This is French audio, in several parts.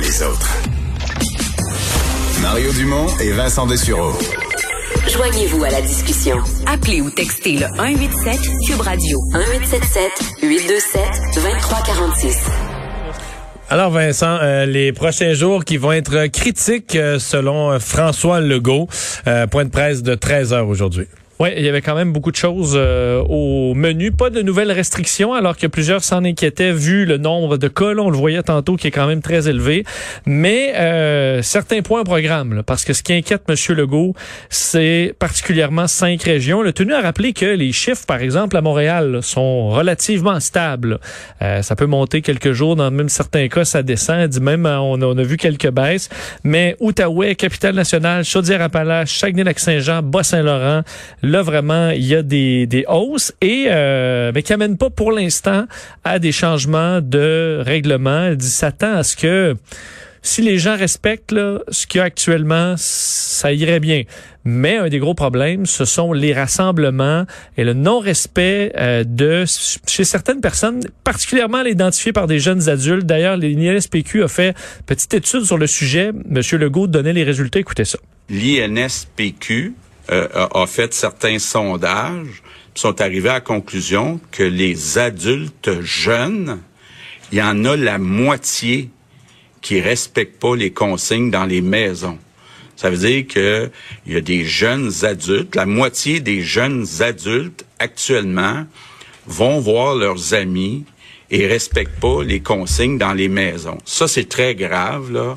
Les autres. Mario Dumont et Vincent Dessureau. Joignez-vous à la discussion. Appelez ou textez le 187 Cube Radio 1877 827 2346. Alors Vincent, euh, les prochains jours qui vont être critiques euh, selon euh, François Legault. Euh, point de presse de 13 heures aujourd'hui. Oui, il y avait quand même beaucoup de choses euh, au menu. Pas de nouvelles restrictions, alors que plusieurs s'en inquiétaient vu le nombre de cas. On le voyait tantôt qui est quand même très élevé. Mais euh, certains points au programme, là, parce que ce qui inquiète M. Legault, c'est particulièrement cinq régions. A tenu à rappeler que les chiffres, par exemple, à Montréal, sont relativement stables. Euh, ça peut monter quelques jours, dans même certains cas, ça descend. Même, euh, on a, on a vu quelques baisses. Mais Outaouais, Capitale-Nationale, Chaudière-Appalaches, Saguenay-Lac-Saint-Jean, Bas-Saint-Laurent, Là, vraiment, il y a des, des hausses et euh, mais qui amènent pas pour l'instant à des changements de règlement. Elle dit s'attend à ce que si les gens respectent là, ce qu'il y a actuellement, ça irait bien. Mais un des gros problèmes, ce sont les rassemblements et le non-respect euh, de chez certaines personnes, particulièrement l'identifier par des jeunes adultes. D'ailleurs, l'INSPQ a fait une petite étude sur le sujet. Monsieur Legault donnait les résultats. Écoutez ça. l'INSPQ euh, a, fait certains sondages, sont arrivés à la conclusion que les adultes jeunes, il y en a la moitié qui respectent pas les consignes dans les maisons. Ça veut dire que il y a des jeunes adultes, la moitié des jeunes adultes actuellement vont voir leurs amis et respectent pas les consignes dans les maisons. Ça c'est très grave là.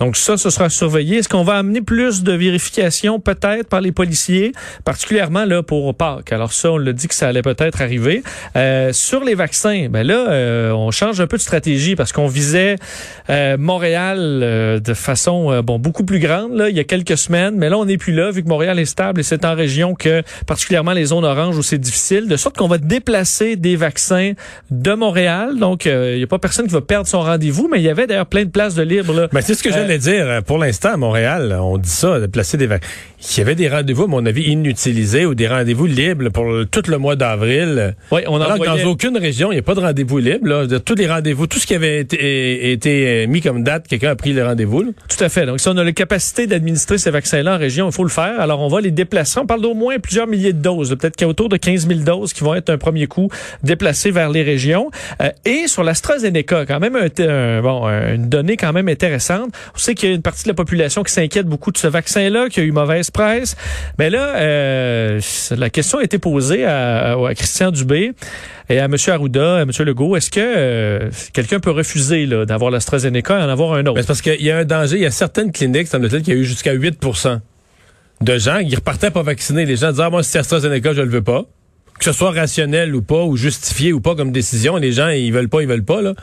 Donc ça, ce sera surveillé. Est-ce qu'on va amener plus de vérifications peut-être par les policiers, particulièrement là pour Pâques? Alors ça, on l'a dit que ça allait peut-être arriver. Euh, sur les vaccins, ben là, euh, on change un peu de stratégie parce qu'on visait euh, Montréal euh, de façon euh, bon beaucoup plus grande là, il y a quelques semaines, mais là on n'est plus là vu que Montréal est stable et c'est en région que particulièrement les zones oranges où c'est difficile, de sorte qu'on va déplacer des vaccins de Montréal. Donc il y a pas personne qui va perdre son rendez-vous, mais il y avait d'ailleurs plein de places de libre là. Ben, c'est ce que j'allais dire. Pour l'instant, à Montréal, on dit ça, de placer des vac- Il y avait des rendez-vous, à mon avis, inutilisés ou des rendez-vous libres pour le- tout le mois d'avril. Oui, on Alors que dans aucune région, il n'y a pas de rendez-vous libre. Là. Tous les rendez-vous, tout ce qui avait été, été mis comme date, quelqu'un a pris le rendez-vous. Tout à fait. Donc, si on a la capacité d'administrer ces vaccins-là en région, il faut le faire. Alors, on va les déplacer. On parle d'au moins plusieurs milliers de doses. Peut-être qu'il y a autour de 15 000 doses qui vont être un premier coup déplacées vers les régions. Euh, et sur l'AstraZeneca, quand même, un, un- bon, un- une donnée quand même intéressante. Sait qu'il y a une partie de la population qui s'inquiète beaucoup de ce vaccin-là, qui a eu mauvaise presse. Mais là, euh, la question a été posée à, Christian Dubé et à M. Arruda, à M. Legault. Est-ce que euh, quelqu'un peut refuser d'avoir l'AstraZeneca et en avoir un autre? C'est parce qu'il y a un danger. Il y a certaines cliniques, semble-t-il, qu'il y a eu jusqu'à 8% de gens qui repartaient pas vaccinés. Les gens disaient, ah, moi, si c'est AstraZeneca, je le veux pas. Que ce soit rationnel ou pas, ou justifié ou pas comme décision, les gens, ils veulent pas, ils veulent pas, là.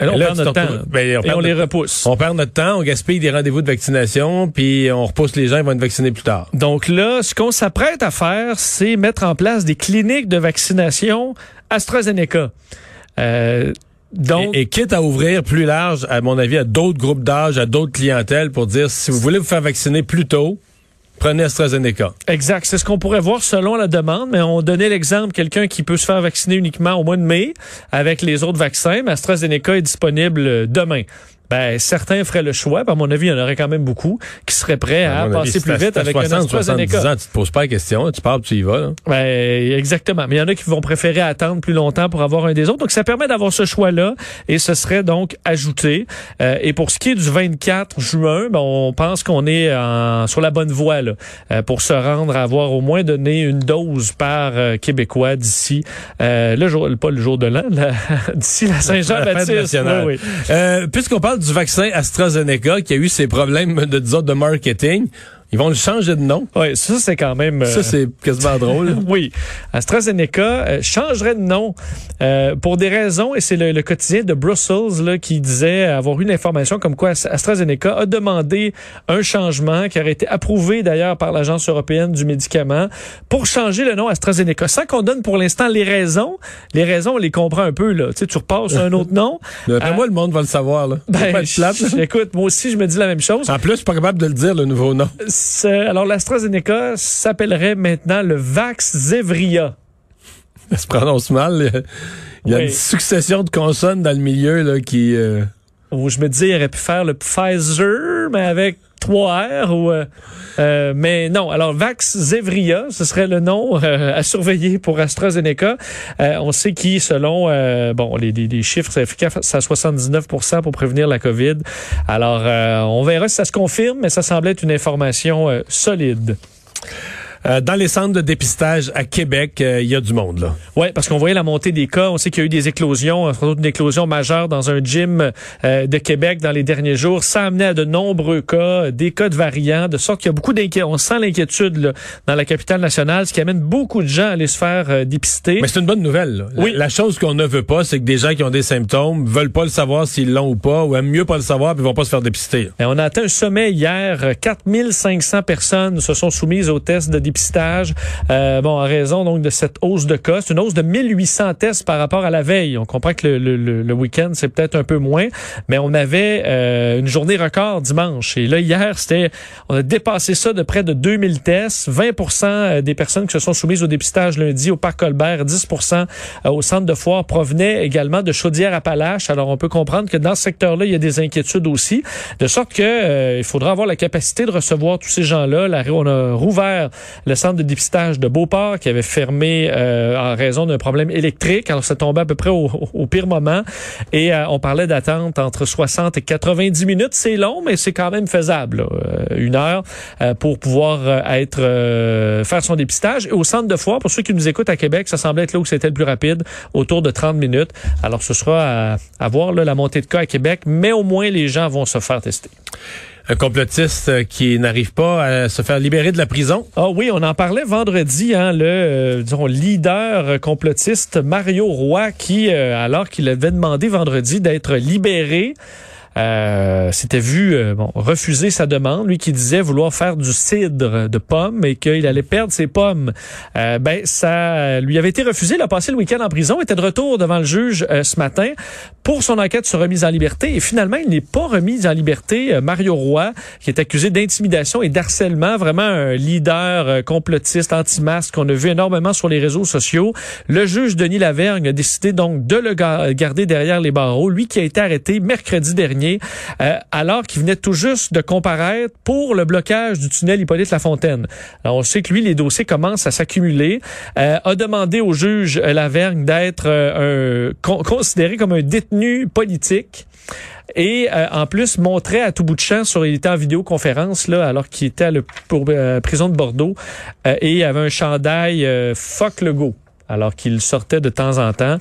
On Là, perd notre temps. ben, on et on les repousse. On perd notre temps, on gaspille des rendez-vous de vaccination, puis on repousse les gens, ils vont être vaccinés plus tard. Donc là, ce qu'on s'apprête à faire, c'est mettre en place des cliniques de vaccination AstraZeneca. Euh, donc, Et, et quitte à ouvrir plus large, à mon avis, à d'autres groupes d'âge, à d'autres clientèles, pour dire, si vous voulez vous faire vacciner plus tôt, prenez AstraZeneca. exact, c'est ce qu'on pourrait voir selon la demande, mais on donnait l'exemple quelqu'un qui peut se faire vacciner uniquement au mois de mai avec les autres vaccins, mais AstraZeneca est disponible demain. Ben, certains feraient le choix. À mon avis, il y en aurait quand même beaucoup qui seraient prêts à, avis, passer si plus vite avec un 60, 70 AstraZeneca. ans, tu te poses pas la question, tu tu y vas. là. Ben, exactement. Mais il y en a qui vont préférer attendre plus longtemps pour avoir un des autres. Donc, ça permet d'avoir ce choix-là et ce serait donc ajouté. Euh, et pour ce qui est du 24 juin, ben, on pense qu'on est en- sur la bonne voie là, euh, pour se rendre à avoir au moins donné une dose par euh, Québécois d'ici euh, le jour, pas le jour de l'an, la- d'ici la Saint-Jean-Baptiste. nationale. Oui, oui. Euh, Puisqu'on parle du vaccin AstraZeneca qui a eu ses problèmes de, disons, de marketing, Ils vont le changer de nom. Oui, ça, c'est quand même... euh, Ça, c'est quasiment drôle. Oui, AstraZeneca euh, changerait de nom euh, pour des raisons, et c'est le, le quotidien de Brussels là, qui disait avoir eu une information comme quoi AstraZeneca a demandé un changement qui aurait été approuvé d'ailleurs par l'Agence européenne du médicament pour changer le nom AstraZeneca. Sans qu'on donne pour l'instant les raisons, les raisons, on les comprend un peu. Là. Tu sais, tu repasses un autre nom. D'après Ah. moi, le monde va le savoir. Là. Ben, plate, là. écoute, moi aussi, je me dis la même chose. En plus, je suis pas capable de le dire, le nouveau nom. C'est- Alors, l'AstraZeneca s'appellerait maintenant le Vaxzevria. Ça se prononce mal. Il y a Oui. une succession de consonnes dans le milieu là, qui... euh, Où je me dis, il aurait pu faire le Pfizer, mais avec trois R. Ou, euh, euh, mais non, alors Vaxzevria, ce serait le nom euh, à surveiller pour AstraZeneca. Euh, on sait qui, selon bon les, les, chiffres, c'est efficace à 79% pour prévenir la COVID. Alors, on verra si ça se confirme, mais ça semblait être une information solide. Euh, dans les centres de dépistage à Québec, euh, il y a du monde. là. Oui, parce qu'on voyait la montée des cas. On sait qu'il y a eu des éclosions, autres une éclosion majeure dans un gym euh, de Québec dans les derniers jours. Ça a amené à de nombreux cas, des cas de variants, de sorte qu'il y a beaucoup d'inquiétude. On sent l'inquiétude dans la capitale nationale, ce qui amène beaucoup de gens à aller se faire euh, dépister. Mais c'est une bonne nouvelle. là. La- Oui. La, chose qu'on ne veut pas, c'est que des gens qui ont des symptômes veulent pas le savoir s'ils l'ont ou pas, ou aiment mieux pas le savoir, puis vont pas se faire dépister. Et on a atteint un sommet hier. 4500 personnes se sont soumises au test de dépistage. Euh, bon, en raison donc de cette hausse de cas. C'est une hausse de 1800 tests par rapport à la veille. On comprend que le, le- le- week-end, c'est peut-être un peu moins, mais on avait euh, une journée record dimanche. Et là, hier, c'était, on a dépassé ça de près de 2000 tests. 20% des personnes qui se sont soumises au dépistage lundi au Parc Colbert, 10% euh, au centre de foire provenaient également de Chaudière-Appalaches. Alors, on peut comprendre que dans ce secteur-là, il y a des inquiétudes aussi. De sorte que euh, il faudra avoir la capacité de recevoir tous ces gens-là. On a rouvert le centre de dépistage de Beauport qui avait fermé euh, en raison d'un problème électrique. Alors, ça tombait à peu près au, pire moment. Et euh, on parlait d'attente entre 60 et 90 minutes. C'est long, mais c'est quand même faisable. Euh, une heure pour pouvoir être faire son dépistage. Et au centre de foire, pour ceux qui nous écoutent à Québec, ça semblait être là où c'était le plus rapide, autour de 30 minutes. Alors, ce sera à, voir la montée de cas à Québec, mais au moins les gens vont se faire tester. Un complotiste euh, qui n'arrive pas à se faire libérer de la prison. Ah oui, on en parlait vendredi, hein, le euh, leader euh, complotiste Mario Roy, qui, euh, alors qu'il avait demandé vendredi d'être libéré, s'était vu bon, refuser sa demande, lui qui disait vouloir faire du cidre de pommes et qu'il allait perdre ses pommes. Euh, ben ça lui avait été refusé. Il a passé le week-end en prison, était de retour devant le juge ce matin pour son enquête sur remise en liberté. Et finalement, il n'est pas remis en liberté. Euh, Mario Roy, qui est accusé d'intimidation et d'harcèlement, vraiment un leader euh, complotiste anti-masque qu'on a vu énormément sur les réseaux sociaux. Le juge Denis Lavergne a décidé donc de le ga- garder derrière les barreaux. Lui qui a été arrêté mercredi dernier, euh, alors qu'il venait tout juste de comparaître pour le blocage du tunnel Hippolyte Lafontaine. Alors, on sait que lui, les dossiers commencent à s'accumuler. Euh, a demandé au juge euh, Lavergne d'être euh, considéré comme un détenu politique. Et euh, en plus, montrait à tout bout de champ sur il était en vidéoconférence là, alors qu'il était à la prison de Bordeaux euh, et il avait un chandail euh, fuck le go. Alors qu'il sortait de temps en temps.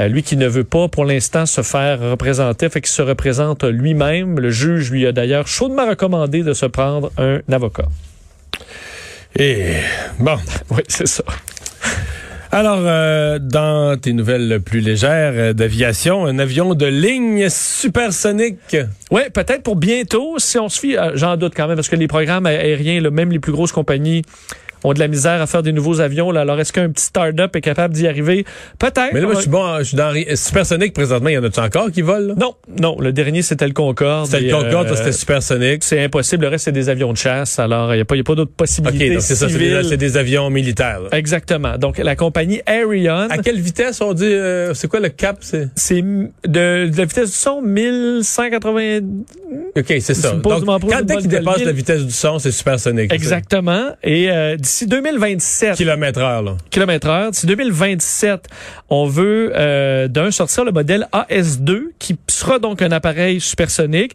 Euh, lui qui ne veut pas pour l'instant se faire représenter, fait qu'il se représente lui-même. Le juge lui a d'ailleurs chaudement recommandé de se prendre un avocat. Et bon. Oui, c'est ça. Alors, euh, dans tes nouvelles plus légères euh, d'aviation, un avion de ligne supersonique. Oui, peut-être pour bientôt, si on se fie, euh, j'en doute quand même, parce que les programmes aériens, même les plus grosses compagnies, ont de la misère à faire des nouveaux avions. Là. Alors, est-ce qu'un petit start-up est capable d'y arriver? Peut-être. Mais là, moi, je suis bon, je suis dans supersonique présentement. Il y en a-tu encore qui volent? là? Non, non, le dernier, c'était le Concorde. C'était le Concorde, euh, c'était supersonique. C'est impossible. Le reste, c'est des avions de chasse. Alors, il n'y a pas, il y a pas d'autres OK, possibilités donc c'est ça, c'est des, avions militaires. là. Exactement. Donc, la compagnie Ariane, À quelle vitesse on dit, euh, c'est quoi le cap? C'est... de, de la vitesse du son 1180. OK, c'est ça. Donc, quand dès qu'il dépasse la vitesse du son, c'est supersonique. Exactement. Et euh, d'ici 2027, Kilomètre heure, là. km heure. D'ici 2027, on veut euh, d'un sortir le modèle AS2 qui sera donc un appareil supersonique.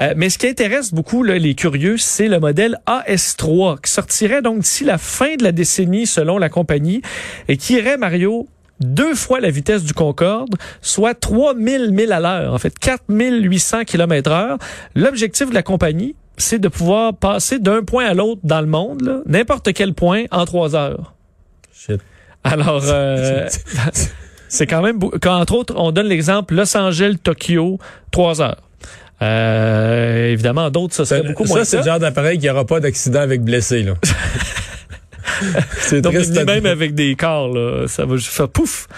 Euh, mais ce qui intéresse beaucoup là, les curieux, c'est le modèle AS3 qui sortirait donc d'ici la fin de la décennie selon la compagnie et qui irait, Mario, deux fois la vitesse du Concorde, soit 3000 milles à l'heure, en fait 4800 km heure. L'objectif de la compagnie, c'est de pouvoir passer d'un point à l'autre dans le monde, n'importe quel point, en trois heures. Shit. Alors, euh, c'est quand même... Quand, entre autres, on donne l'exemple Los Angeles, Tokyo, trois heures. Euh, évidemment, d'autres, ça serait beaucoup moins ça, c'est le genre d'appareil qui n'aura pas d'accident avec blessé. Là. c'est Donc, même avec des corps, là, ça va juste faire pouf.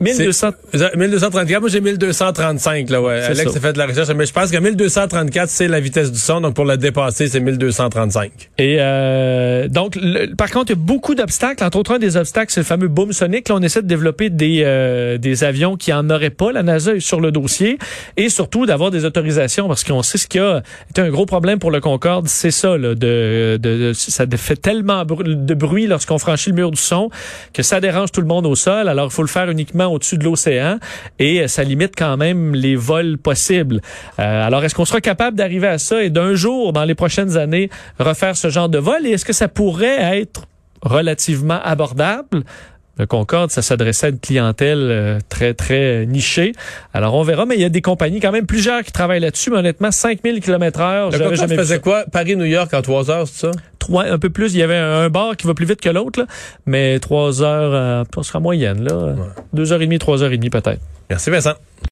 1200... 1234, moi j'ai 1235 là ouais. Alex a fait de la recherche, mais je pense que 1234 c'est la vitesse du son, donc pour la dépasser c'est 1235. Et euh, donc, le- par contre, il y a beaucoup d'obstacles. Entre autres, un des obstacles, c'est le fameux boom sonic. Là, on essaie de développer des, euh, des avions qui en auraient pas. La NASA est sur le dossier. Et surtout, d'avoir des autorisations, parce qu'on sait ce qui a été un gros problème pour le Concorde, c'est ça. Là, de, de, de- ça fait tellement de bruit lorsqu'on franchit le mur du son que ça dérange tout le monde au sol. Alors, il faut le faire uniquement au-dessus de l'océan. Et ça limite quand même les vols possibles. Euh, alors, est-ce qu'on sera capable d'arriver à ça et d'un jour, dans les prochaines années, refaire ce genre de vol? Et est-ce que ça pourrait être relativement abordable? Le Concorde, ça s'adressait à une clientèle euh, très, très nichée. Alors, on verra, mais il y a des compagnies, quand même plusieurs qui travaillent là-dessus, mais honnêtement, 5000 km heure, Le j'avais Concorde jamais vu faisait ça. quoi? Paris-New York en 3 heures, c'est ça? Trois, un peu plus. Il y avait un, bar qui va plus vite que l'autre, là, mais trois heures, euh, on sera moyenne, là. Deux heures et demie, trois heures et demie peut-être. Merci Vincent.